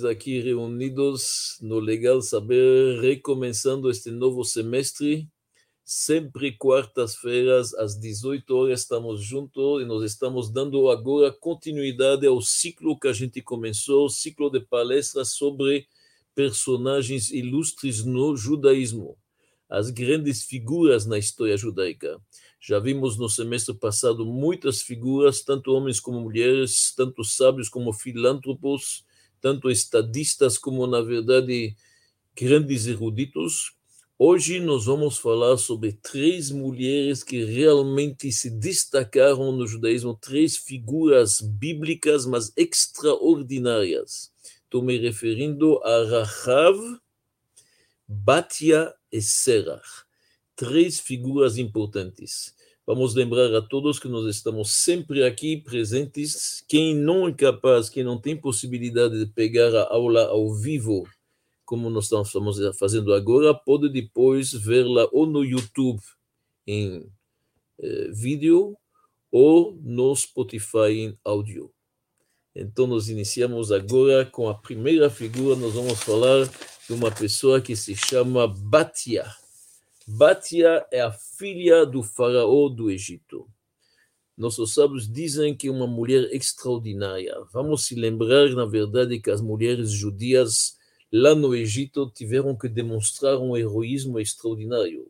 nós aqui reunidos no Legal Saber, recomeçando este novo semestre. Sempre quartas-feiras, às 18 horas, estamos juntos e nós estamos dando agora continuidade ao ciclo que a gente começou ciclo de palestras sobre personagens ilustres no judaísmo, as grandes figuras na história judaica. Já vimos no semestre passado muitas figuras, tanto homens como mulheres, tanto sábios como filântropos, tanto estadistas como, na verdade, grandes eruditos. Hoje nós vamos falar sobre três mulheres que realmente se destacaram no judaísmo, três figuras bíblicas, mas extraordinárias. Estou me referindo a Rahav, Batia e Serach três figuras importantes. Vamos lembrar a todos que nós estamos sempre aqui presentes. Quem não é capaz, quem não tem possibilidade de pegar a aula ao vivo, como nós estamos fazendo agora, pode depois vê-la ou no YouTube em eh, vídeo ou no Spotify em áudio. Então, nós iniciamos agora com a primeira figura. Nós vamos falar de uma pessoa que se chama Batia. Batia é a filha do faraó do Egito. Nossos sábios dizem que é uma mulher extraordinária. Vamos se lembrar, na verdade, que as mulheres judias lá no Egito tiveram que demonstrar um heroísmo extraordinário,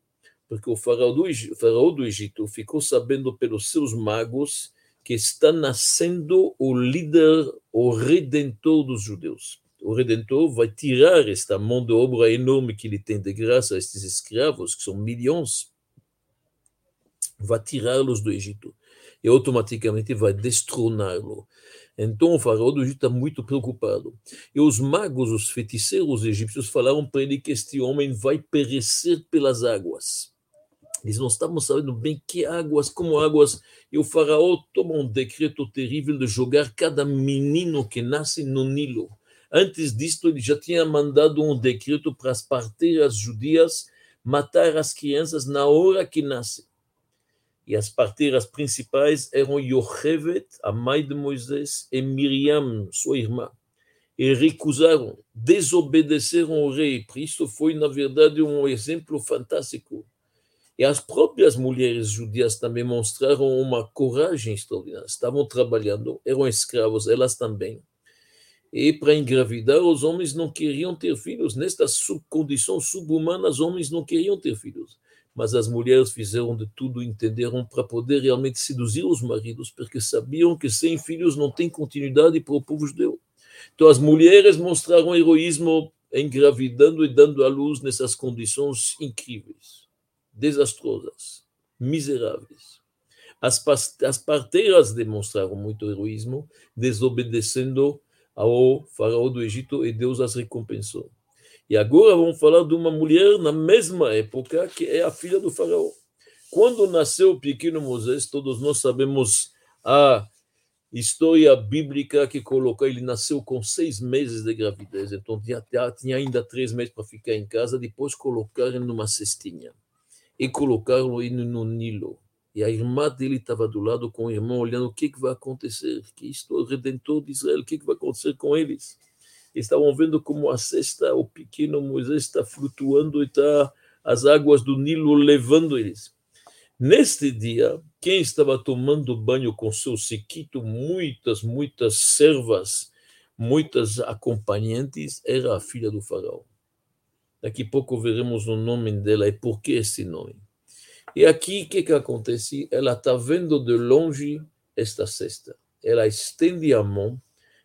porque o faraó do, faraó do Egito ficou sabendo pelos seus magos que está nascendo o líder, o redentor dos judeus o Redentor vai tirar esta mão de obra enorme que ele tem de graça a estes escravos, que são milhões, vai tirá-los do Egito e automaticamente vai destroná-lo. Então o faraó do Egito está muito preocupado. E os magos, os feiticeiros egípcios falaram para ele que este homem vai perecer pelas águas. Eles não estavam sabendo bem que águas, como águas. E o faraó toma um decreto terrível de jogar cada menino que nasce no Nilo. Antes disto, ele já tinha mandado um decreto para as parteiras judias matar as crianças na hora que nascem. E as parteiras principais eram Yochevet, a mãe de Moisés, e Miriam, sua irmã. E recusaram, desobedeceram o rei. Por isso foi, na verdade, um exemplo fantástico. E as próprias mulheres judias também mostraram uma coragem extraordinária. Estavam trabalhando, eram escravos, elas também e para engravidar, os homens não queriam ter filhos. Nesta condição subhumana, os homens não queriam ter filhos. Mas as mulheres fizeram de tudo, entenderam, para poder realmente seduzir os maridos, porque sabiam que sem filhos não tem continuidade para o povo judeu. Então, as mulheres mostraram heroísmo engravidando e dando à luz nessas condições incríveis, desastrosas, miseráveis. As, as parteiras demonstraram muito heroísmo, desobedecendo ao faraó do Egito e Deus as recompensou. E agora vamos falar de uma mulher na mesma época, que é a filha do faraó. Quando nasceu o pequeno Moisés, todos nós sabemos a história bíblica que colocou, ele nasceu com seis meses de gravidez, então tinha, tinha ainda três meses para ficar em casa, depois colocaram numa cestinha e colocaram ele no Nilo. E a irmã dele estava do lado com o irmão, olhando o que, que vai acontecer, que isto é o Redentor de Israel, o que, que vai acontecer com eles. Estavam vendo como a cesta, o pequeno Moisés está flutuando e está as águas do Nilo levando eles. Neste dia, quem estava tomando banho com seu sequito, muitas, muitas servas, muitas acompanhantes, era a filha do faraó. Daqui a pouco veremos o nome dela e por que esse nome. E aqui, o que, que acontece? Ela está vendo de longe esta cesta. Ela estende a mão,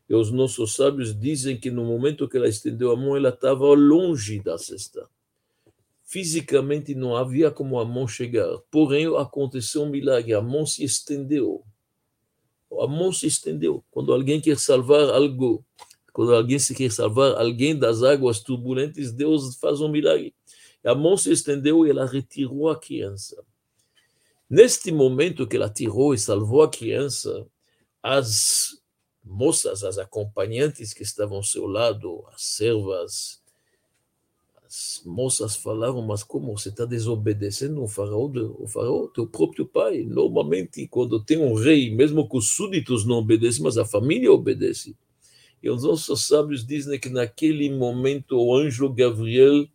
e os nossos sábios dizem que no momento que ela estendeu a mão, ela estava longe da cesta. Fisicamente não havia como a mão chegar, porém aconteceu um milagre, a mão se estendeu. A mão se estendeu. Quando alguém quer salvar algo, quando alguém se quer salvar alguém das águas turbulentes, Deus faz um milagre. A mão se estendeu e ela retirou a criança. Neste momento que ela tirou e salvou a criança, as moças, as acompanhantes que estavam ao seu lado, as servas, as moças falaram, mas como você está desobedecendo o faraó, o faraó, teu próprio pai? Normalmente, quando tem um rei, mesmo que os súditos não obedecem, mas a família obedece. E os nossos sábios dizem que naquele momento o anjo Gabriel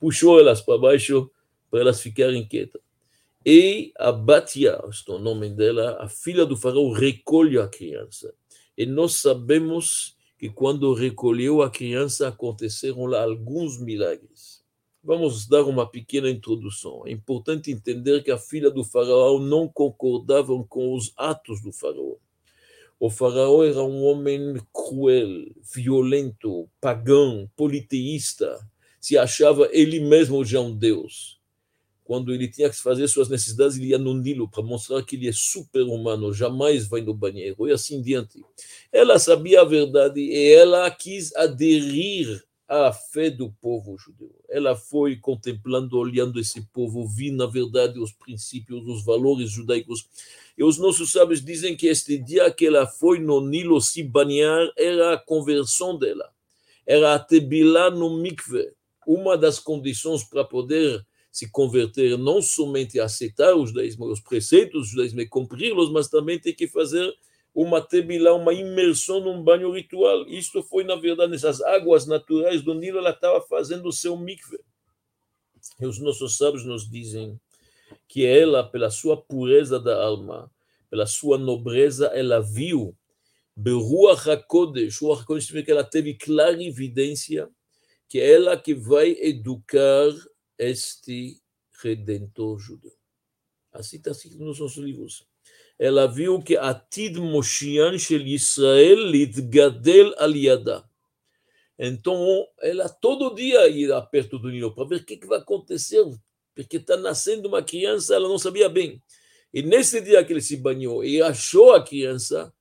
puxou elas para baixo para elas ficarem quietas. E a Batia, o nome dela, a filha do faraó, recolhe a criança. E nós sabemos que quando recolheu a criança aconteceram lá alguns milagres. Vamos dar uma pequena introdução. É importante entender que a filha do faraó não concordava com os atos do faraó. O faraó era um homem cruel, violento, pagão, politeísta, se achava ele mesmo já um deus. Quando ele tinha que fazer suas necessidades, ele ia no Nilo para mostrar que ele é super-humano, jamais vai no banheiro e assim diante. Ela sabia a verdade e ela quis aderir à fé do povo judeu. Ela foi contemplando, olhando esse povo, vindo, na verdade, os princípios, os valores judaicos e os nossos sábios dizem que este dia que ela foi no Nilo se banhar era a conversão dela. Era a tebilá no mikve, uma das condições para poder se converter, não somente aceitar o judaísmo, os preceitos do judaísmo e cumpri-los, mas também tem que fazer uma tebilá, uma imersão num banho ritual. Isto foi, na verdade, nessas águas naturais do Nilo, ela estava fazendo o seu mikve. E os nossos sábios nos dizem que ela, pela sua pureza da alma, pela sua nobreza, ela viu, Beruach HaKodesh, Ruach significa que ela teve clara evidência que é ela que vai educar este redentor judeu. Assim está escrito nos nossos livros. Ela viu que Atid Moshiach Shel Israel Lidgadel Aliada. Então, ela todo dia ia perto do Nilo para ver o que, que vai acontecer porque está nascendo uma criança, ela não sabia bem. E nesse dia que ele se banhou e achou a criança,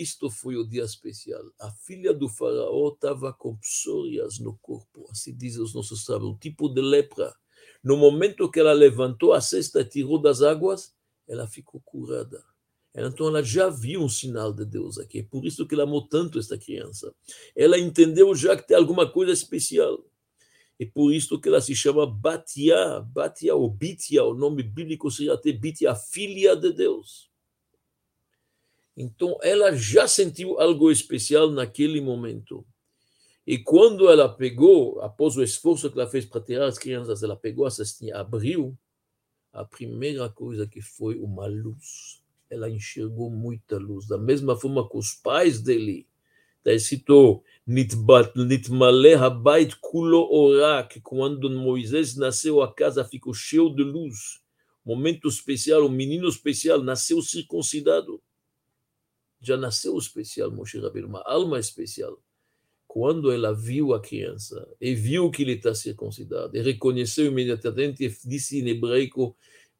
isto foi o dia especial. A filha do faraó estava com psorias no corpo, assim dizem os nossos sábios, um tipo de lepra. No momento que ela levantou a cesta e tirou das águas, ela ficou curada. Então ela já viu um sinal de Deus aqui. É por isso que ela amou tanto esta criança. Ela entendeu já que tem alguma coisa especial. E por isso que ela se chama Batia, Batia ou Bitia, o nome bíblico seria até Bitia, filha de Deus. Então ela já sentiu algo especial naquele momento. E quando ela pegou, após o esforço que ela fez para tirar as crianças, ela pegou a cestinha, abriu, a primeira coisa que foi uma luz. Ela enxergou muita luz, da mesma forma que os pais dele Está escrito Nitmale Habait Kulo Ora, que quando Moisés nasceu, a casa ficou cheia de luz. Momento especial, um menino especial nasceu circuncidado. Já nasceu especial, Moshe Rabbeinu, uma alma especial. Quando ela viu a criança e viu que ele está circuncidado, e reconheceu imediatamente, e disse em hebraico,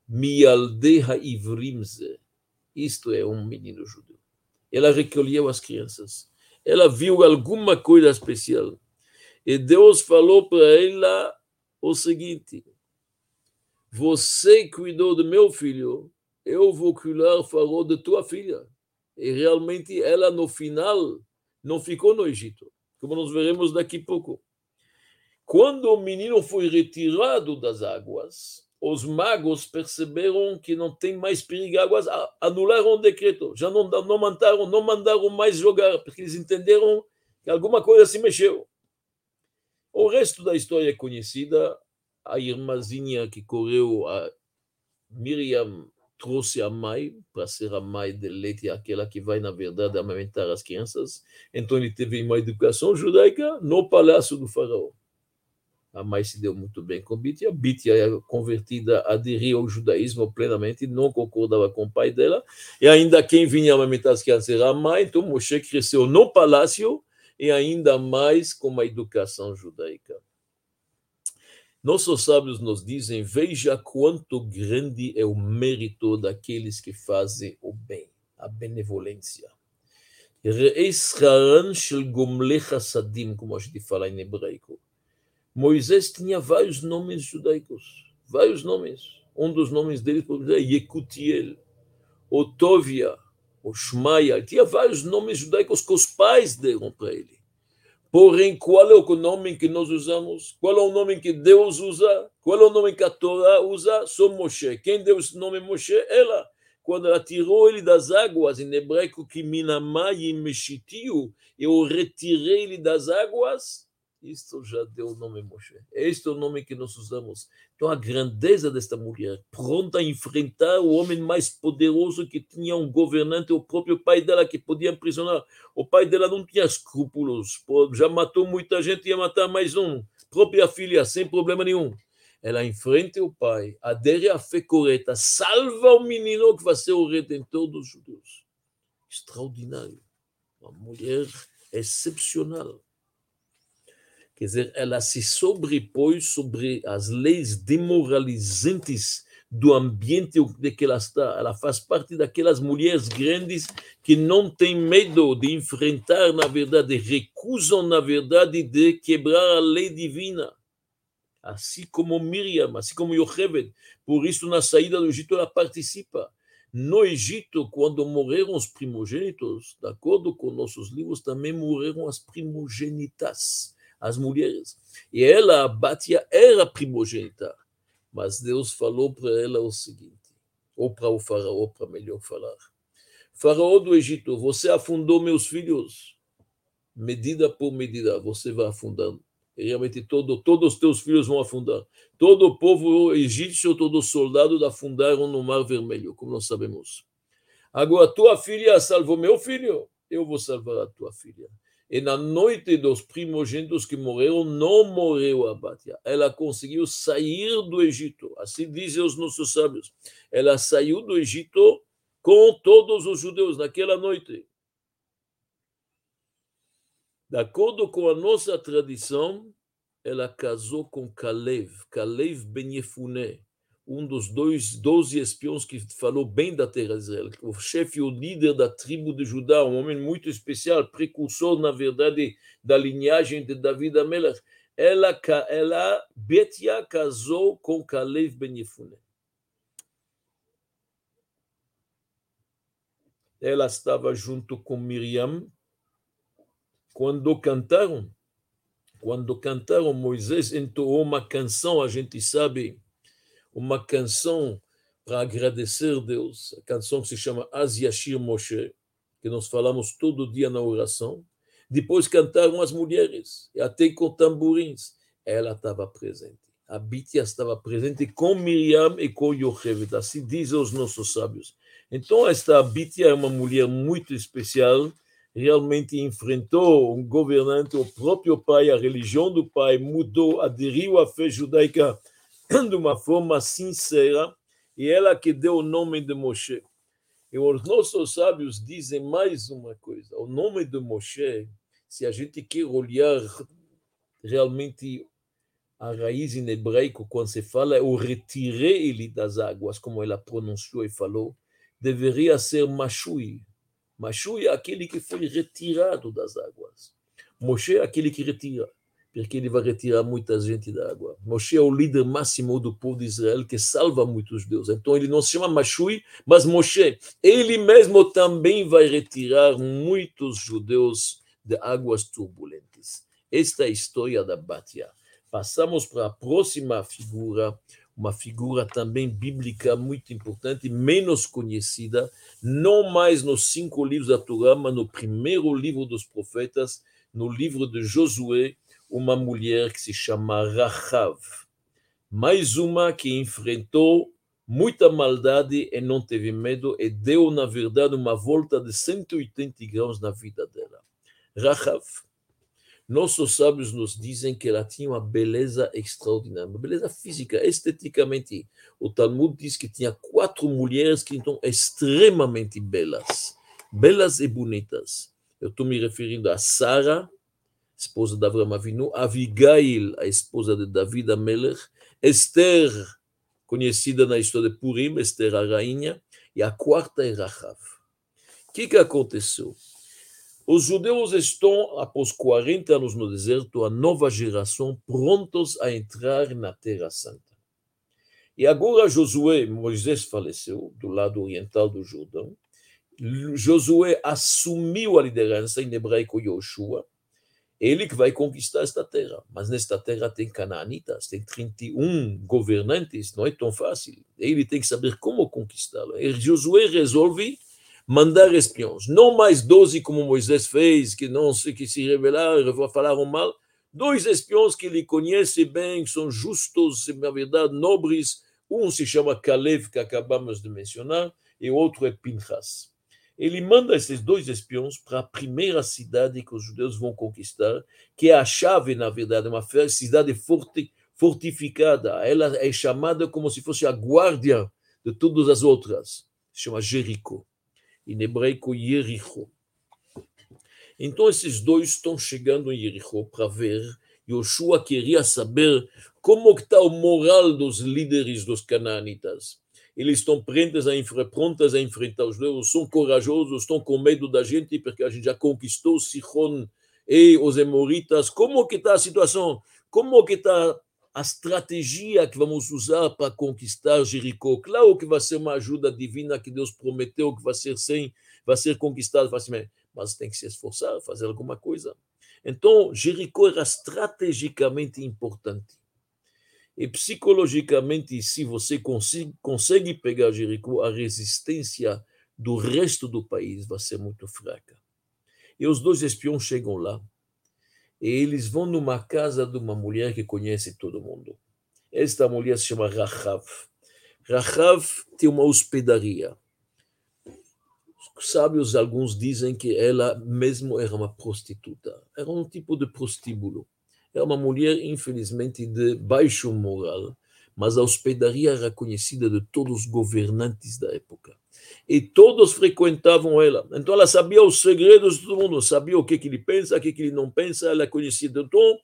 Mialdeha Ivrimze. Isto é um menino judeu. Ela recolheu as crianças ela viu alguma coisa especial. E Deus falou para ela o seguinte: Você cuidou do meu filho, eu vou cuidar farol de tua filha. E realmente ela, no final, não ficou no Egito, como nós veremos daqui a pouco. Quando o menino foi retirado das águas, os magos perceberam que não tem mais perigo águas, anularam o decreto, já não, não, mandaram, não mandaram mais jogar, porque eles entenderam que alguma coisa se mexeu. O resto da história é conhecida, a irmãzinha que correu, a Miriam trouxe a mãe para ser a mãe de leite, aquela que vai, na verdade, amamentar as crianças. Então ele teve uma educação judaica no palácio do faraó a mãe se deu muito bem com Bitia. Bitia, convertida, aderiu ao judaísmo plenamente, não concordava com o pai dela. E ainda quem vinha amamentar as crianças era a mãe. Então Moshe cresceu no palácio e ainda mais com uma educação judaica. Nossos sábios nos dizem: veja quanto grande é o mérito daqueles que fazem o bem, a benevolência. Como a gente fala em hebraico Moisés tinha vários nomes judaicos, vários nomes. Um dos nomes dele, é Yekutiel, Otovia, o Shmaia. Tinha vários nomes judaicos que os pais deram para ele. Porém, qual é o nome que nós usamos? Qual é o nome que Deus usa? Qual é o nome que a Torá usa? Só Moshe. Quem deu esse nome Moshe? Ela. quando ela tirou ele das águas, em hebraico, que minamayim meshitiu, eu retirei ele das águas, isto já deu o nome Moshe. Este é o nome que nós usamos. Então, a grandeza desta mulher, pronta a enfrentar o homem mais poderoso que tinha um governante, o próprio pai dela, que podia aprisionar. O pai dela não tinha escrúpulos, já matou muita gente, ia matar mais um. Própria filha, sem problema nenhum. Ela enfrenta o pai, adere à fé correta, salva o menino que vai ser o redentor dos judeus. Extraordinário. Uma mulher excepcional. Quer dizer, ela se sobrepõe sobre as leis demoralizantes do ambiente de que ela está. Ela faz parte daquelas mulheres grandes que não têm medo de enfrentar, na verdade, recusam, na verdade, de quebrar a lei divina. Assim como Miriam, assim como Yocheved. Por isso, na saída do Egito, ela participa. No Egito, quando morreram os primogênitos, de acordo com nossos livros, também morreram as primogênitas as mulheres. E ela, Batia, era primogênita. Mas Deus falou para ela o seguinte, ou para o faraó, para melhor falar. Faraó do Egito, você afundou meus filhos. Medida por medida, você vai afundando. E realmente todo, todos os teus filhos vão afundar. Todo o povo egípcio, todos os soldados afundaram no Mar Vermelho, como nós sabemos. Agora, tua filha salvou meu filho, eu vou salvar a tua filha. E na noite dos primogênitos que morreram, não morreu a Batia. Ela conseguiu sair do Egito. Assim dizem os nossos sábios. Ela saiu do Egito com todos os judeus naquela noite. De acordo com a nossa tradição, ela casou com Kalev, Kalev Ben Yefuné, um dos dois, doze espiões que falou bem da terra de Israel, o chefe o líder da tribo de Judá, um homem muito especial, precursor, na verdade, da linhagem de David Amelech. Ela, ela Betia casou com Kalev Ben. Ela estava junto com Miriam quando cantaram. Quando cantaram, Moisés entoou uma canção, a gente sabe, uma canção para agradecer Deus, a canção que se chama Az Yashir Moshe, que nós falamos todo dia na oração. Depois cantaram as mulheres, até com tamborins. Ela estava presente. A Bitia estava presente com Miriam e com Yocheved, assim dizem os nossos sábios. Então, esta Bitia é uma mulher muito especial, realmente enfrentou um governante, o próprio pai, a religião do pai mudou, aderiu à fé judaica de uma forma sincera, e ela que deu o nome de Moshe. E os nossos sábios dizem mais uma coisa: o nome de Moshe, se a gente quer olhar realmente a raiz em hebraico, quando se fala eu retirei ele das águas, como ela pronunciou e falou, deveria ser Mashui. Mashui é aquele que foi retirado das águas. Moshe é aquele que retira porque ele vai retirar muita gente da água. Moshe é o líder máximo do povo de Israel que salva muitos judeus. Então ele não se chama Mashui, mas Moshe. Ele mesmo também vai retirar muitos judeus de águas turbulentes. Esta é a história da Batia. Passamos para a próxima figura, uma figura também bíblica muito importante, menos conhecida, não mais nos cinco livros da Torá, mas no primeiro livro dos profetas, no livro de Josué, uma mulher que se chama Rahav, mais uma que enfrentou muita maldade e não teve medo e deu, na verdade, uma volta de 180 graus na vida dela. Rahav. Nossos sábios nos dizem que ela tinha uma beleza extraordinária, uma beleza física, esteticamente. O Talmud diz que tinha quatro mulheres que estão extremamente belas, belas e bonitas. Eu estou me referindo a Sara, esposa de Avram Avinu, Abigail, a esposa de David Amelech, Esther, conhecida na história de Purim, Esther a rainha, e a quarta é Rahav. O que, que aconteceu? Os judeus estão, após 40 anos no deserto, a nova geração, prontos a entrar na Terra Santa. E agora Josué, Moisés faleceu, do lado oriental do Jordão, Josué assumiu a liderança, em hebraico Yoshua, Ele que vai conquistar esta terra. Mas nesta terra tem canaanitas, tem 31 governantes, não é tão fácil. Ele tem que saber como conquistá-la. E Josué resolve mandar espiões. Não mais 12 como Moisés fez, que não se, que se rebelaram, falaram mal. Dois espiões que ele conhece bem, que são justos, na verdade, nobres. Um se chama Caleb, que acabamos de mencionar, e outro é Pinchas. Ele manda esses dois espiões para a primeira cidade que os judeus vão conquistar, que é a chave, na verdade, uma cidade forte, fortificada. Ela é chamada como se fosse a guarda de todas as outras. Se chama Jericó. Em hebraico, Jericho. Então, esses dois estão chegando em Jericho para ver. Yoshua queria saber como está o moral dos líderes dos canaanitas eles estão prontos a, a enfrentar os judeus, são corajosos, estão com medo da gente, porque a gente já conquistou Sihon e os Emoritas. Como que está a situação? Como que está a estratégia que vamos usar para conquistar Jericó? Claro que vai ser uma ajuda divina que Deus prometeu que vai ser sem, vai ser conquistado facilmente, mas tem que se esforçar, fazer alguma coisa. Então, Jericó era estrategicamente importante. E psicologicamente, se você consegue, consegue pegar Jericó, a resistência do resto do país vai ser muito fraca. E os dois espiões chegam lá, e eles vão numa casa de uma mulher que conhece todo mundo. Esta mulher se chama Rahav. Rahav tem uma hospedaria. Os sábios, alguns dizem que ela mesmo era uma prostituta. Era um tipo de prostíbulo. É uma mulher, infelizmente, de baixo moral, mas a hospedaria era conhecida de todos os governantes da época. E todos frequentavam ela. Então ela sabia os segredos de todo mundo, sabia o que, que ele pensa, o que, que ele não pensa, ela é conhecida. Então,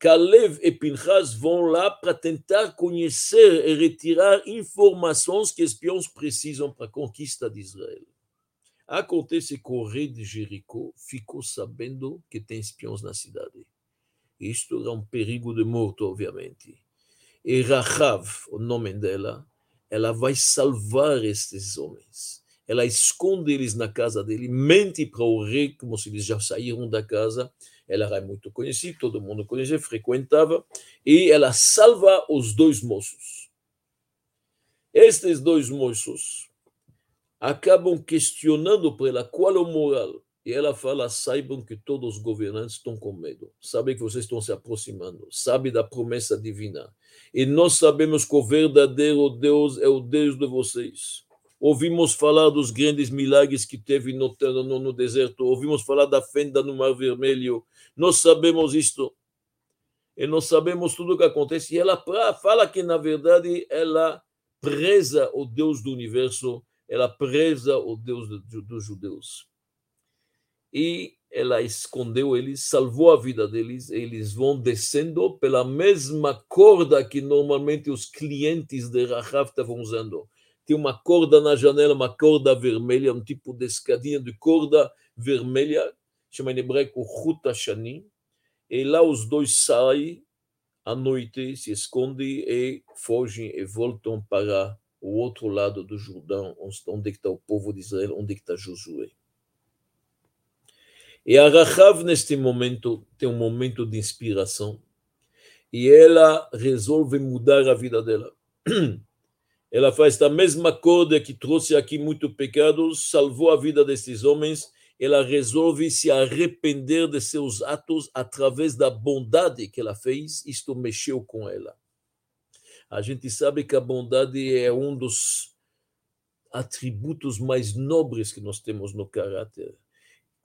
Kalev e Pinchas vão lá para tentar conhecer e retirar informações que espiões precisam para a conquista de Israel. Acontece que o rei de Jericó ficou sabendo que tem espiões na cidade. Isto é um perigo de morte, obviamente. E Rahav, o nome dela, ela vai salvar estes homens. Ela esconde eles na casa dele, mente para o rei, como se eles já saíram da casa. Ela era muito conhecida, todo mundo conhecia, frequentava, e ela salva os dois moços. Estes dois moços acabam questionando para ela qual o moral e ela fala: saibam que todos os governantes estão com medo, sabem que vocês estão se aproximando, sabem da promessa divina. E nós sabemos que o verdadeiro Deus é o Deus de vocês. Ouvimos falar dos grandes milagres que teve no, no, no deserto, ouvimos falar da fenda no Mar Vermelho. Nós sabemos isto. E nós sabemos tudo o que acontece. E ela fala que, na verdade, ela preza o Deus do universo, ela preza o Deus dos judeus e ela escondeu eles, salvou a vida deles, eles vão descendo pela mesma corda que normalmente os clientes de Rahav estavam usando. Tem uma corda na janela, uma corda vermelha, um tipo de escadinha de corda vermelha, chama em hebraico Huta Shani, e lá os dois saem à noite, se escondem e fogem e voltam para o outro lado do Jordão, onde está o povo de Israel, onde está Josué. E a Rahav, neste momento, tem um momento de inspiração e ela resolve mudar a vida dela. Ela faz esta mesma coisa que trouxe aqui muito pecados, salvou a vida desses homens. Ela resolve se arrepender de seus atos através da bondade que ela fez. Isto mexeu com ela. A gente sabe que a bondade é um dos atributos mais nobres que nós temos no caráter.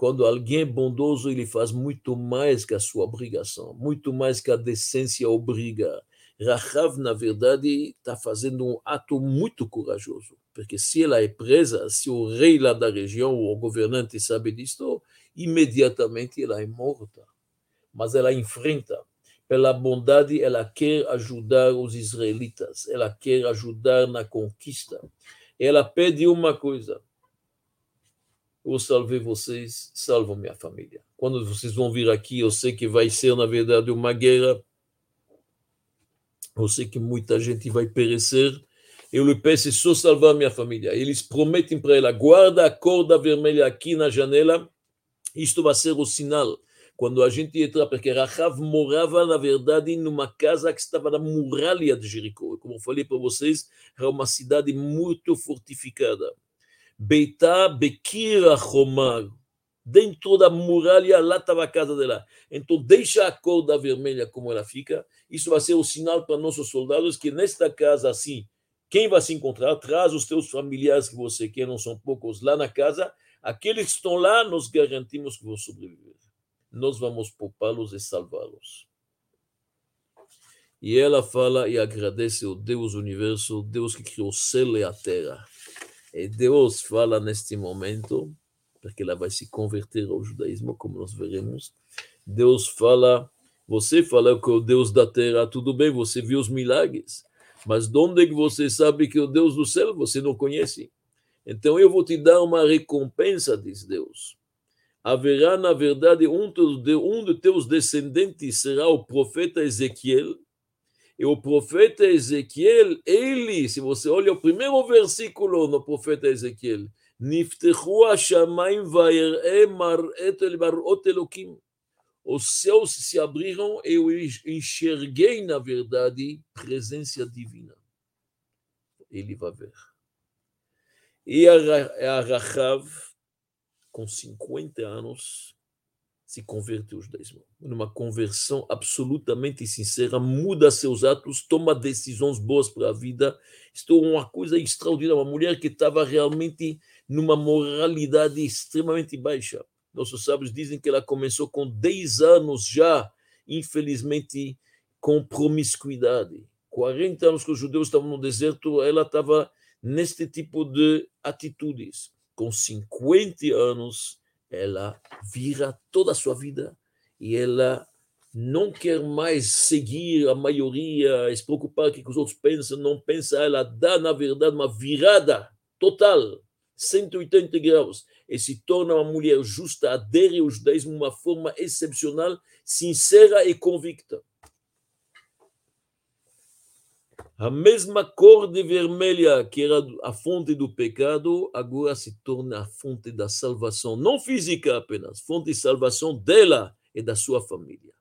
Quando alguém é bondoso, ele faz muito mais que a sua obrigação, muito mais que a decência obriga. Rahav, na verdade, está fazendo um ato muito corajoso, porque se ela é presa, se o rei lá da região, o governante sabe disso, imediatamente ela é morta. Mas ela enfrenta. Pela bondade, ela quer ajudar os israelitas, ela quer ajudar na conquista. Ela pede uma coisa: eu salvei vocês, salvam minha família. Quando vocês vão vir aqui, eu sei que vai ser, na verdade, uma guerra. Eu sei que muita gente vai perecer. Eu lhe peço só salvar minha família. Eles prometem para ela: guarda a corda vermelha aqui na janela. Isto vai ser o sinal. quando a gente entra, porque Rahav morava, na verdade, numa casa que estava na muralha de Jericó. Como eu falei para vocês, era uma cidade muito fortificada. Beitá Bekira Romar, dentro da muralha, lá estava a casa dela. Então, deixa a corda vermelha como ela fica. Isso vai ser o sinal para nossos soldados que nesta casa, assim, quem vai se encontrar, traz os teus familiares que você quer, não são poucos, lá na casa. Aqueles que estão lá, nós garantimos que vão sobreviver. Nós vamos poupá-los e salvá-los. E ela fala e agradece ao Deus universo, Deus que criou o céu e a terra. E Deus fala neste momento, porque ela vai se converter ao judaísmo, como nós veremos. Deus fala, você fala que o Deus da terra, tudo bem, você viu os milagres, mas de onde é que você sabe que o Deus do céu você não conhece? Então eu vou te dar uma recompensa, diz Deus. Haverá, na verdade, um de, um de teus descendentes será o profeta Ezequiel, e o profeta Ezequiel, ele, se você olha o primeiro versículo no profeta Ezequiel, נפתחו השמיים ויראה מראת מראות אלוקים. Os céus se abriram e eu enxerguei, na verdade, presença divina. Ele vai ver. E a Rahav, com 50 anos, se converteu ao judaísmo. Numa conversão absolutamente sincera, muda seus atos, toma decisões boas para a vida. Isto é uma coisa extraordinária. Uma mulher que estava realmente numa moralidade extremamente baixa. Nossos sábios dizem que ela começou com 10 anos já, infelizmente, com promiscuidade. 40 anos que os judeus estavam no deserto, ela estava neste tipo de atitudes. Com 50 anos, ela vira toda a sua vida e ela não quer mais seguir a maioria, se preocupar com o que os outros pensam, não pensa, ela dá, na verdade, uma virada total 180 graus e se torna uma mulher justa, adere ao judaísmo de uma forma excepcional, sincera e convicta. A mesma cor de vermelha que era a fonte do pecado, agora se torna a fonte da salvação, não física apenas, fonte de salvação dela e da sua família.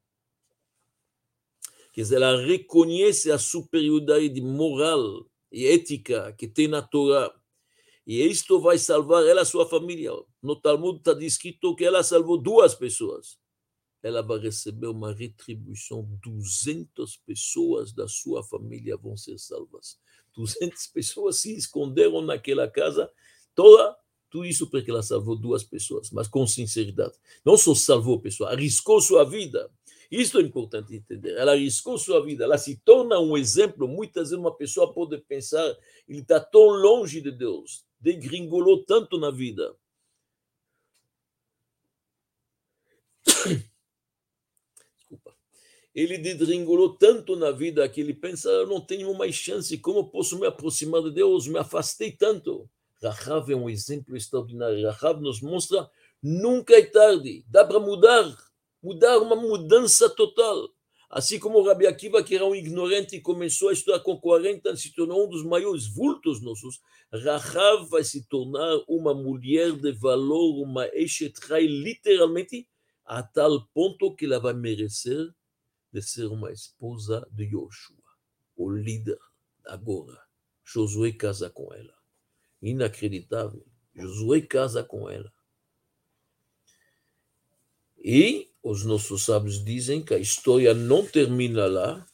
Quer dizer, ela reconhece a superioridade moral e ética que tem na Torá e isto vai salvar ela e sua família. No Talmud está descrito que ela salvou duas pessoas. Ela vai receber uma retribuição. 200 pessoas da sua família vão ser salvas. 200 pessoas se esconderam naquela casa toda. Tudo isso porque ela salvou duas pessoas, mas com sinceridade. Não só salvou pessoas, arriscou sua vida. Isso é importante entender. Ela arriscou sua vida, ela se torna um exemplo. Muitas vezes uma pessoa pode pensar, ele está tão longe de Deus, degringolou tanto na vida. Ele degringolou tanto na vida que ele pensa, eu não tenho mais chance, como posso me aproximar de Deus? Me afastei tanto. Rahav é um exemplo extraordinário. Rahav nos mostra, nunca é tarde, dá para mudar, mudar uma mudança total. Assim como Rabi Akiva, que era um ignorante e começou a estudar com 40 se tornou um dos maiores vultos nossos, Rahav vai se tornar uma mulher de valor, uma Eshetrai, literalmente, a tal ponto que ela vai merecer de ser uma esposa de Yoshua, o líder agora. Josué casa com ela. Inacreditável. Josué casa com ela. E os nossos sábios dizem que a história não termina lá.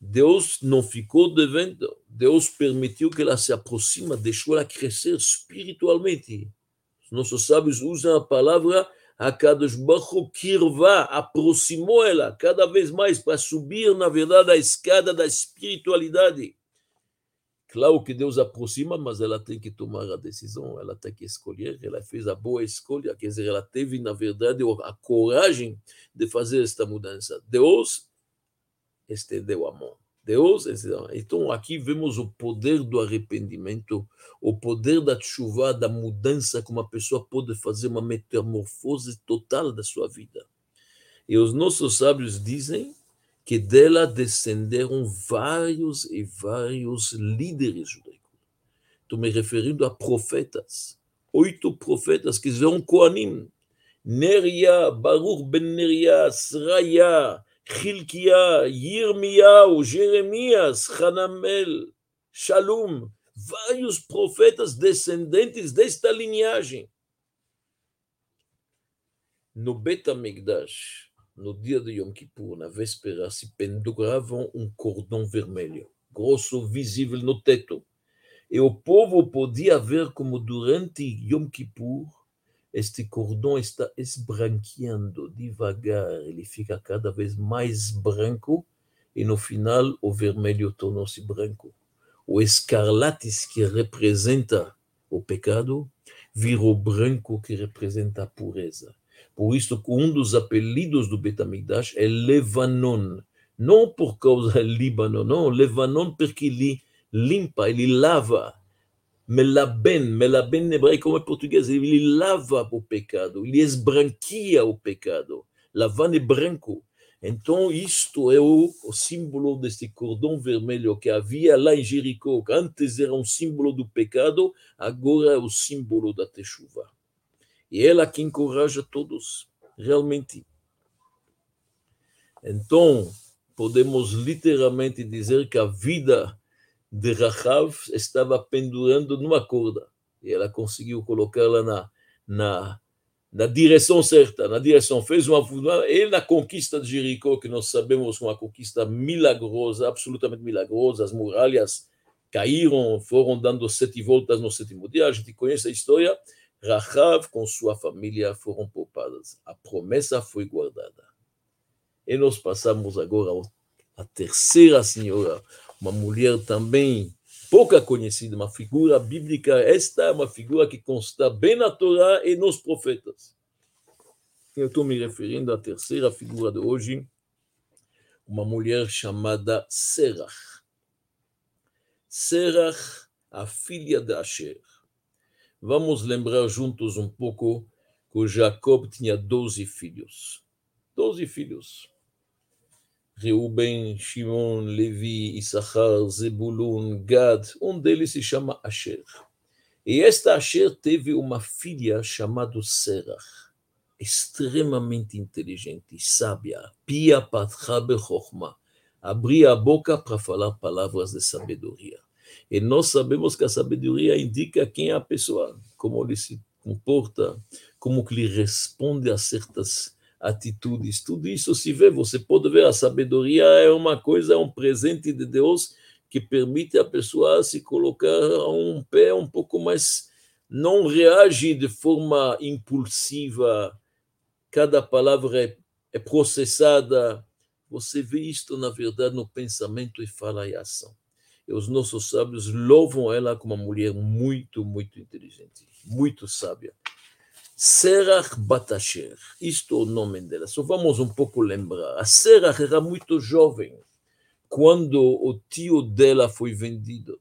Deus não ficou devendo. Deus permitiu que ela se aproxima, deixou ela crescer espiritualmente. Os nossos sábios usam a palavra Akadosh Baruch Kirva, aproximou ela cada vez mais para subir, na verdade, a escada da espiritualidade. Claro que Deus aproxima, mas ela tem que tomar a decisão, ela tem que escolher. Ela fez a boa escolha, quer dizer, ela teve, na verdade, a coragem de fazer esta mudança. Deus estendeu a mão. Deus, então aqui vemos o poder do arrependimento, o poder da chuva, da mudança, como a pessoa pode fazer uma metamorfose total da sua vida. E os nossos sábios dizem que dela descenderam vários e vários líderes judaicos. Estou me referindo a profetas, oito profetas que eram Koanim. Neria, Baruch ben Neria, Sraya, Hilkia, Yirmiyahu, Jeremias, Hanamel, Shalom, vários profetas descendentes desta linhagem. No Betamigdash, no dia de Yom Kippur, na véspera, se penduravam um cordão vermelho, grosso, visível no teto. E o povo podia ver como durante Yom Kippur este cordão está esbranqueando devagar, ele fica cada vez mais branco e no final o vermelho tornou-se branco. O escarlates que representa o pecado virou branco que representa a pureza. Por isso, um dos apelidos do Betamigdash é Levanon. Não por causa do Líbano, não. Levanon porque ele limpa, ele lava. Melaben, melaben hebraico como é português, ele lava o pecado, ele esbranquia o pecado. Lavar é branco. Então, isto é o, o, símbolo deste cordão vermelho que havia lá em Jericó, que antes era um símbolo do pecado, agora é o símbolo da techuva. E ela que encoraja todos, realmente. Então, podemos literalmente dizer que a vida de Rahav estava pendurando numa corda. E ela conseguiu colocá-la na, na, na direção certa, na direção, fez uma e na conquista de Jericó, que nós sabemos uma conquista milagrosa, absolutamente milagrosa, as muralhas caíram, foram dando sete voltas no sétimo dia, a gente conhece a história, Rahav com sua família foram poupadas, a promessa foi guardada. E nós passamos agora a terceira senhora, uma mulher também pouca conhecida, uma figura bíblica. Esta é uma figura que consta bem na Torá e nos profetas. Eu estou me referindo à terceira figura de hoje, uma mulher chamada Serach. Serach, a filha de Asher. Vamos lembrar juntos um pouco que Jacob tinha doze filhos. Doze filhos. Reuben, Shimon, Levi, Issachar, Zebulun, Gad, um deles se chama Asher. E esta Asher teve uma filha chamada Serach, extremamente inteligente, sábia, pia patra bechokma, abria a boca para falar palavras de sabedoria. E nós sabemos que a sabedoria indica quem é a pessoa, como ele se comporta, como que ele responde a certas atitudes, tudo isso se vê, você pode ver, a sabedoria é uma coisa, é um presente de Deus que permite a pessoa se colocar a um pé um pouco mais, não reage de forma impulsiva, cada palavra é, é processada, você vê isto, na verdade, no pensamento e fala e ação. E os nossos sábios louvam ela como uma mulher muito, muito inteligente, muito sábia. Serach Batasher, isto é o nome dela. Só vamos um pouco lembrar. A Serach era muito jovem quando o tio dela foi vendido.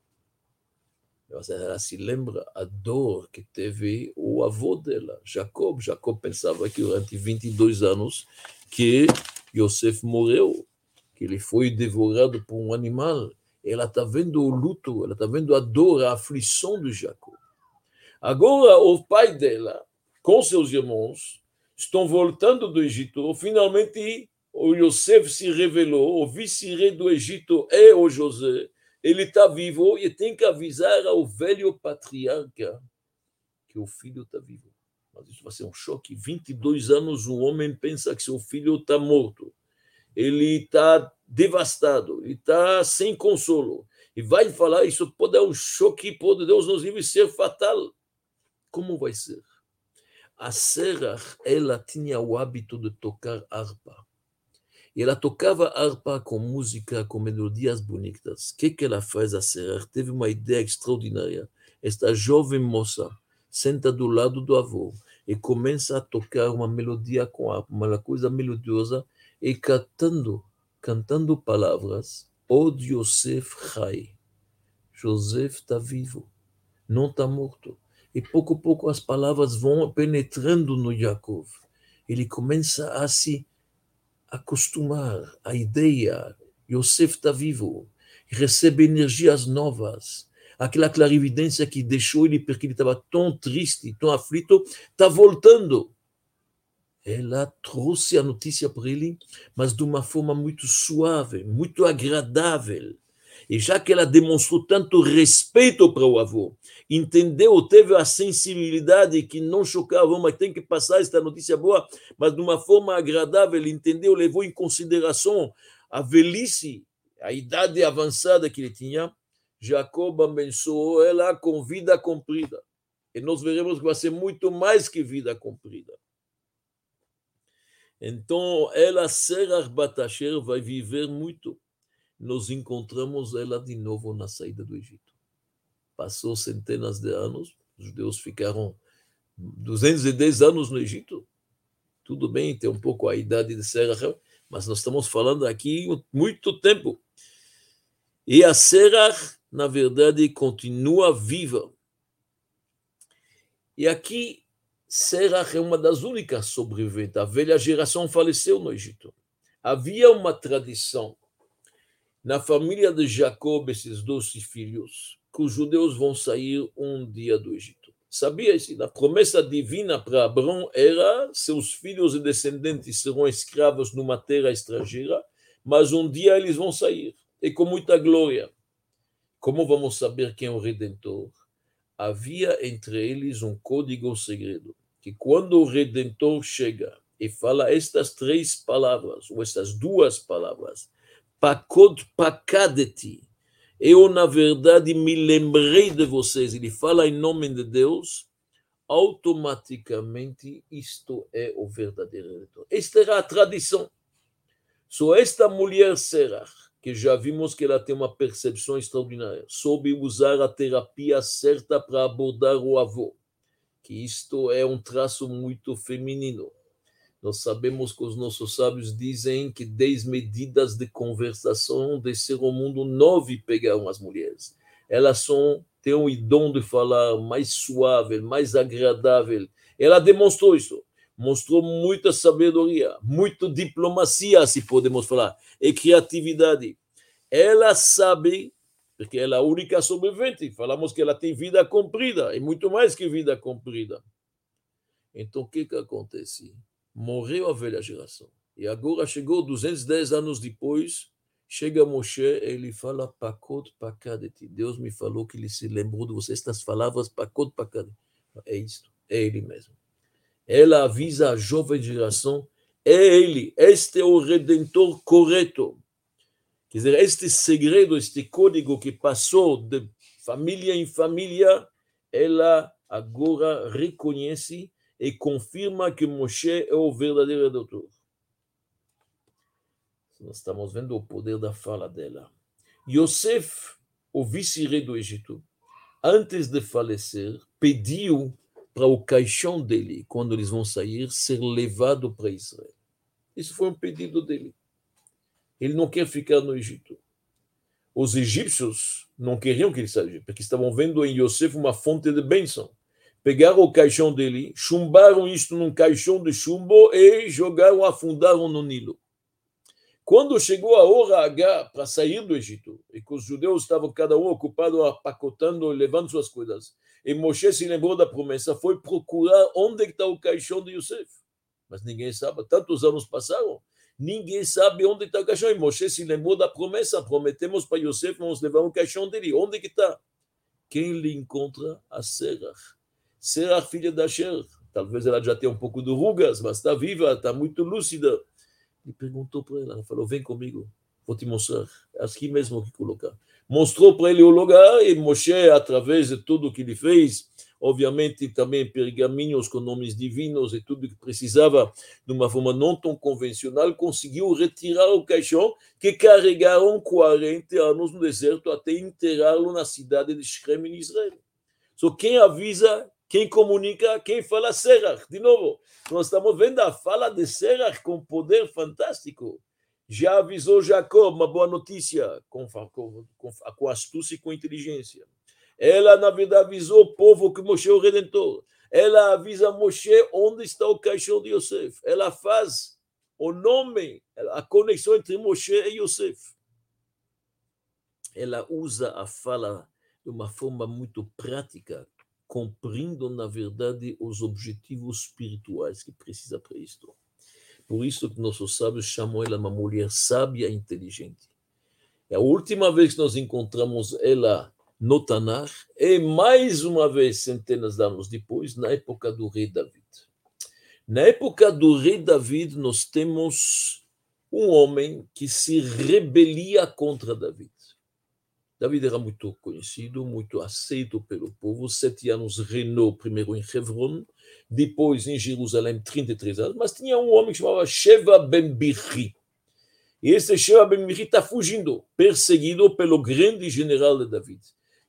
Ela se lembra a dor que teve o avô dela, Jacob. Jacob pensava que durante 22 anos que Yosef morreu, que ele foi devorado por um animal. Ela está vendo o luto, ela está vendo a dor, a aflição de Jacob. Agora, o pai dela com seus irmãos, estão voltando do Egito. Finalmente, o Yosef se revelou, o vice-rei do Egito é o José. Ele está vivo e tem que avisar ao velho patriarca que o filho está vivo. Mas isso vai ser um choque. 22 anos, um homem pensa que seu filho está morto. Ele está devastado, ele está sem consolo. E vai falar, isso pode dar um choque, pode Deus nos livre ser fatal. Como vai ser? A Serach, ela tinha o hábito de tocar harpa. E ela tocava harpa com música, com melodias bonitas. O que, que ela faz, a Serach? Teve uma ideia extraordinária. Esta jovem moça senta do lado do avô e começa a tocar uma melodia com harpa, uma coisa melodiosa, e cantando, cantando palavras. O Yosef Chai. Joseph está vivo, não está morto e pouco a pouco as palavras vão penetrando no Jacob. Ele começa a se acostumar à ideia. Yosef está vivo, recebe energias novas. Aquela clarividência que deixou ele porque ele estava tão triste, tão aflito, está voltando. ela trouxe a notícia para ele, mas de uma forma muito suave, muito agradável. E já que ela demonstrou tanto respeito para o avô, entendeu, teve a sensibilidade que não chocava, mas tem que passar esta notícia boa, mas de uma forma agradável, entendeu, levou em consideração a velhice, a idade avançada que ele tinha, Jacob abençoou ela com vida comprida. E nós veremos que vai ser muito mais que vida comprida. Então, ela, Serach Batasher, vai viver muito. Nós encontramos ela de novo na saída do Egito. Passou centenas de anos, os judeus ficaram 210 anos no Egito. Tudo bem, tem um pouco a idade de Serach, mas nós estamos falando aqui muito tempo. E a Serach, na verdade, continua viva. E aqui Serach é uma das únicas sobreviventes. A velha geração faleceu no Egito. Havia uma tradição na família de Jacob, esses doze filhos, que os judeus vão sair um dia do Egito. Sabia isso? A promessa divina para Abraão era seus filhos e descendentes serão escravos numa terra estrangeira, mas um dia eles vão sair, e com muita glória. Como vamos saber quem é o Redentor? havia entre eles um código segredo, que quando o Redentor chega e fala estas três palavras, ou estas duas palavras, Pakod Pakadeti, eu, na verdade, me lembrei de vocês, ele fala em nome de Deus, automaticamente isto é o verdadeiro Redentor. Esta era a tradição. Só esta mulher Serach, que já vimos que ela tem uma percepção extraordinária, soube usar a terapia certa para abordar o avô, que isto é um traço muito feminino. Nós sabemos que os nossos sábios dizem que dez medidas de conversação de ser o mundo, nove pegaram as mulheres. Elas são, têm o dom de falar mais suave, mais agradável. Ela demonstrou isso mostrou muita sabedoria, muita diplomacia, se podemos falar, e criatividade. Ela sabe, porque ela é a única sobrevivente, falamos que ela tem vida comprida, e muito mais que vida comprida. Então, o que, que acontece? Morreu a velha geração. E agora chegou 210 anos depois, chega Moshe, ele fala Pakot Pakadeti. Deus me falou que ele se lembrou de você, estas palavras Pakot Pakadeti. É isto, é ele mesmo ela avisa a jovem geração: é ele, este é o redentor correto. Quer dizer, este segredo, este código que passou de família em família, ela agora reconhece e confirma que Moshe é o verdadeiro redentor. Nós estamos vendo o poder da fala dela. Yosef, o vice-rei do Egito, antes de falecer, pediu para o caixão dele, quando eles vão sair, ser levado para Israel. Isso foi um pedido dele. Ele não quer ficar no Egito. Os egípcios não queriam que ele saísse, porque estavam vendo em Yosef uma fonte de bênção. Pegaram o caixão dele, chumbaram isto num caixão de chumbo e jogaram, afundaram no Nilo. Quando chegou a hora H para sair do Egito, e que os judeus estavam cada um ocupado, apacotando, levando suas coisas, e Moshe se lembrou da promessa, foi procurar onde está o caixão de Yosef. Mas ninguém sabe, tantos anos passaram, ninguém sabe onde está o caixão. E Moshe se lembrou da promessa, prometemos para Yosef, vamos levar o caixão dele. Onde que está? Quem lhe encontra? A Serach. Serach, filha da Asher. Talvez ela já tenha um pouco de rugas, mas está viva, está muito lúcida. Ele perguntou para ela, falou, vem comigo, vou te mostrar. É aqui mesmo que colocar mostrou para ele o lugar e Moshe, através de tudo que ele fez, obviamente também pergaminhos com nomes divinos e tudo que precisava de uma forma não tão convencional, conseguiu retirar o caixão que carregaram 40 anos no deserto até enterrá-lo na cidade de Shrem, em Israel. Só quem avisa, quem comunica, quem fala Serach. De novo, nós estamos vendo a fala de Serach com poder fantástico já avisou Jacob, uma boa notícia, com, com, com, com astúcia e com inteligência. Ela, na verdade, avisou o povo que Moshe é o Redentor. Ela avisa Moshe onde está o caixão de Yosef. Ela faz o nome, a conexão entre Moshe e Yosef. Ela usa a fala de uma forma muito prática, cumprindo, na verdade, os objetivos espirituais que precisa para isto. Por isso que nossos sábios chamam ela uma mulher sábia e inteligente. É a última vez que nós encontramos ela no Tanar é mais uma vez, centenas de anos depois, na época do rei David. Na época do rei David, nós temos um homem que se rebelia contra David. David era muito conhecido, muito aceito pelo povo. Sete anos reinou primeiro em Hebron, depois em Jerusalém, 33 anos. Mas tinha um homem que chamava Sheva ben Birri. E esse Sheva ben está fugindo, perseguido pelo grande general de David.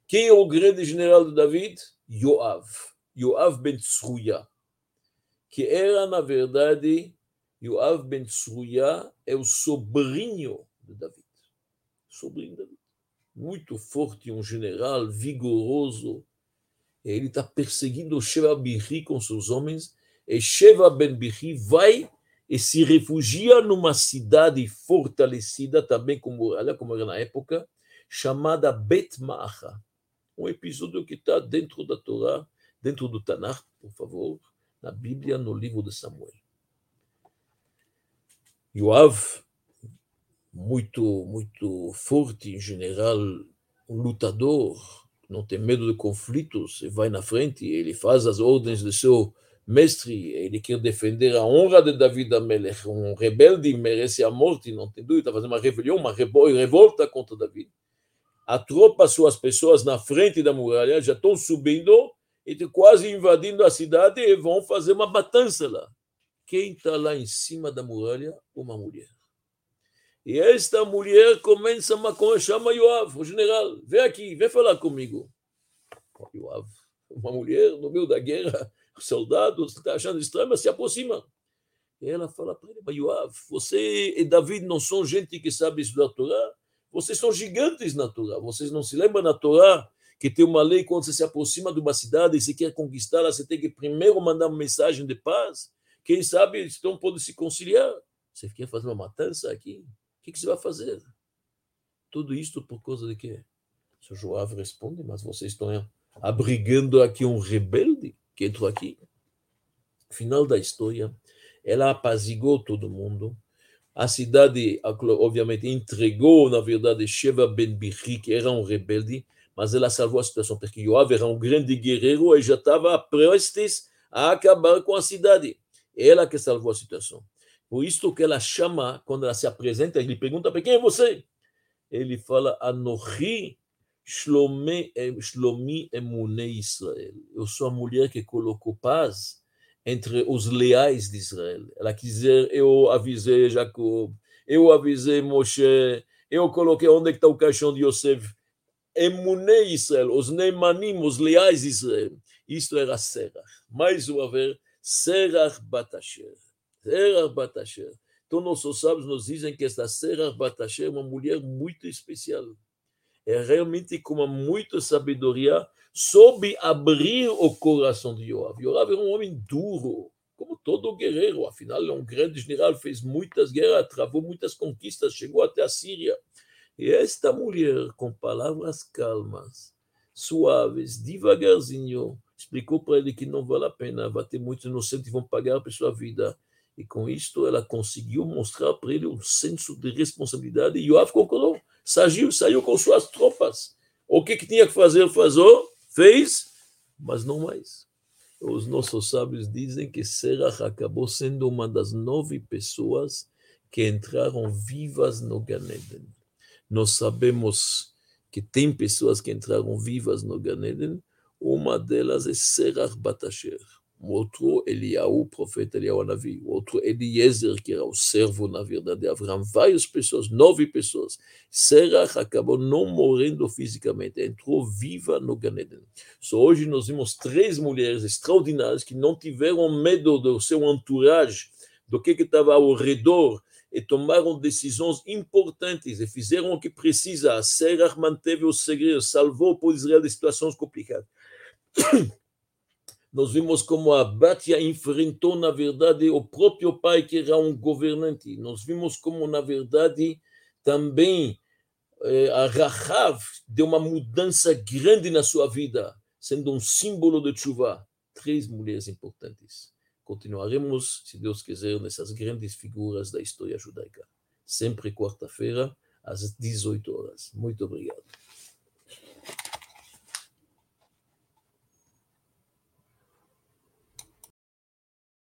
Quem é o grande general de David? Yoav. Yoav ben Tzruya. Que era, na verdade, Yoav ben Tzruya é o sobrinho de David. Sobrinho de David muito forte, um general vigoroso. Ele está perseguindo Sheva Birri com seus homens, e Sheva Ben Birri vai e se refugia numa cidade fortalecida, também como muralha, como era na época, chamada Bet Maacha. Um episódio que está dentro da Torá, dentro do Tanakh, por favor, na Bíblia, no livro de Samuel. Yoav muito, muito forte, em general, um lutador, não tem medo de conflitos, e vai na frente, ele faz as ordens do seu mestre, ele quer defender a honra de David Amelech, um rebelde merece a morte, não tem dúvida, fazer uma rebelião, uma revolta contra David. A tropa, suas pessoas na frente da muralha, já estão subindo e quase invadindo a cidade e vão fazer uma matança lá. Quem está lá em cima da muralha? Uma mulher. E esta mulher começa a chama Yoav, o general, vem aqui, vem falar comigo. Yoav, uma mulher no meio da guerra, soldados, está achando estranho, mas se aproxima. E ela fala para ele, Yoav, você e David não são gente que sabe estudar a Torá? Vocês são gigantes na Torá. Vocês não se lembram na Torá que tem uma lei quando você se aproxima de uma cidade e você quer conquistá-la, você tem que primeiro mandar uma mensagem de paz? Quem sabe estão podem se conciliar. Você quer fazer uma matança aqui? Que, que você vai fazer? Tudo isto por causa de quê? O Joab responde, mas vocês estão abrigando aqui um rebelde que entrou aqui. Final da história, ela apazigou todo mundo. A cidade, obviamente, entregou, na verdade, Sheva Ben Bichri, que era um rebelde, mas ela salvou a situação, porque Yoav era um grande guerreiro e já estava prestes a acabar com a cidade. Ela que salvou a situação. Por isso que ela chama, quando ela se apresenta, ele pergunta para quem é você? Ele fala, Anochi Shlomi, Shlomi Emune Israel. Eu sou a mulher que colocou paz entre os leais de Israel. Ela quis dizer, eu avisei Jacob, eu avisei Moshe, eu coloquei onde está o caixão de Yosef. Emune Israel, os Neimanim, os leais de Israel. Isto era Serach. Mais uma vez, Serach Batasher. Serach Batasher. Então, nossos sábios nos dizem que esta Serach Batasher é uma mulher muito especial. É realmente com muita sabedoria, soube abrir o coração de Yoav. Yoav era um homem duro, como todo guerreiro, afinal, é um grande general, fez muitas guerras, travou muitas conquistas, chegou até a Síria. E esta mulher, com palavras calmas, suaves, devagarzinho, explicou para ele que não vale a pena, vai ter muitos inocentes que vão pagar por sua vida. E com isto ela conseguiu mostrar para ele um senso de responsabilidade. E Yoav concordou, saiu, saiu com suas tropas. O que, que tinha que fazer, fazou, fez, mas não mais. Os nossos sábios dizem que Serach acabou sendo uma das nove pessoas que entraram vivas no Ganeden. Nós sabemos que tem pessoas que entraram vivas no Ganeden, uma delas é Serach Batasher outro Eliahu, o profeta Eliahu Navi, o outro Eliezer, que era o servo, na verdade, de Abraão, várias pessoas, nove pessoas. Serach acabou não morrendo fisicamente, entrou viva no Ganeden. Só hoje nós vimos três mulheres extraordinárias que não tiveram medo do seu entourage, do que estava ao redor, e tomaram decisões importantes e fizeram o que precisa. Serach manteve o segredo, salvou o povo Israel de situações complicadas. Nós vimos como a Batia enfrentou, na verdade, o próprio pai, que era um governante. Nós vimos como, na verdade, também eh, a Rahav deu uma mudança grande na sua vida. sendo um símbolo de chuva. Três mulheres importantes. Continuaremos, se Deus quiser, nessas grandes figuras da história judaica. Sempre quarta-feira, às 18 horas. Muito obrigado.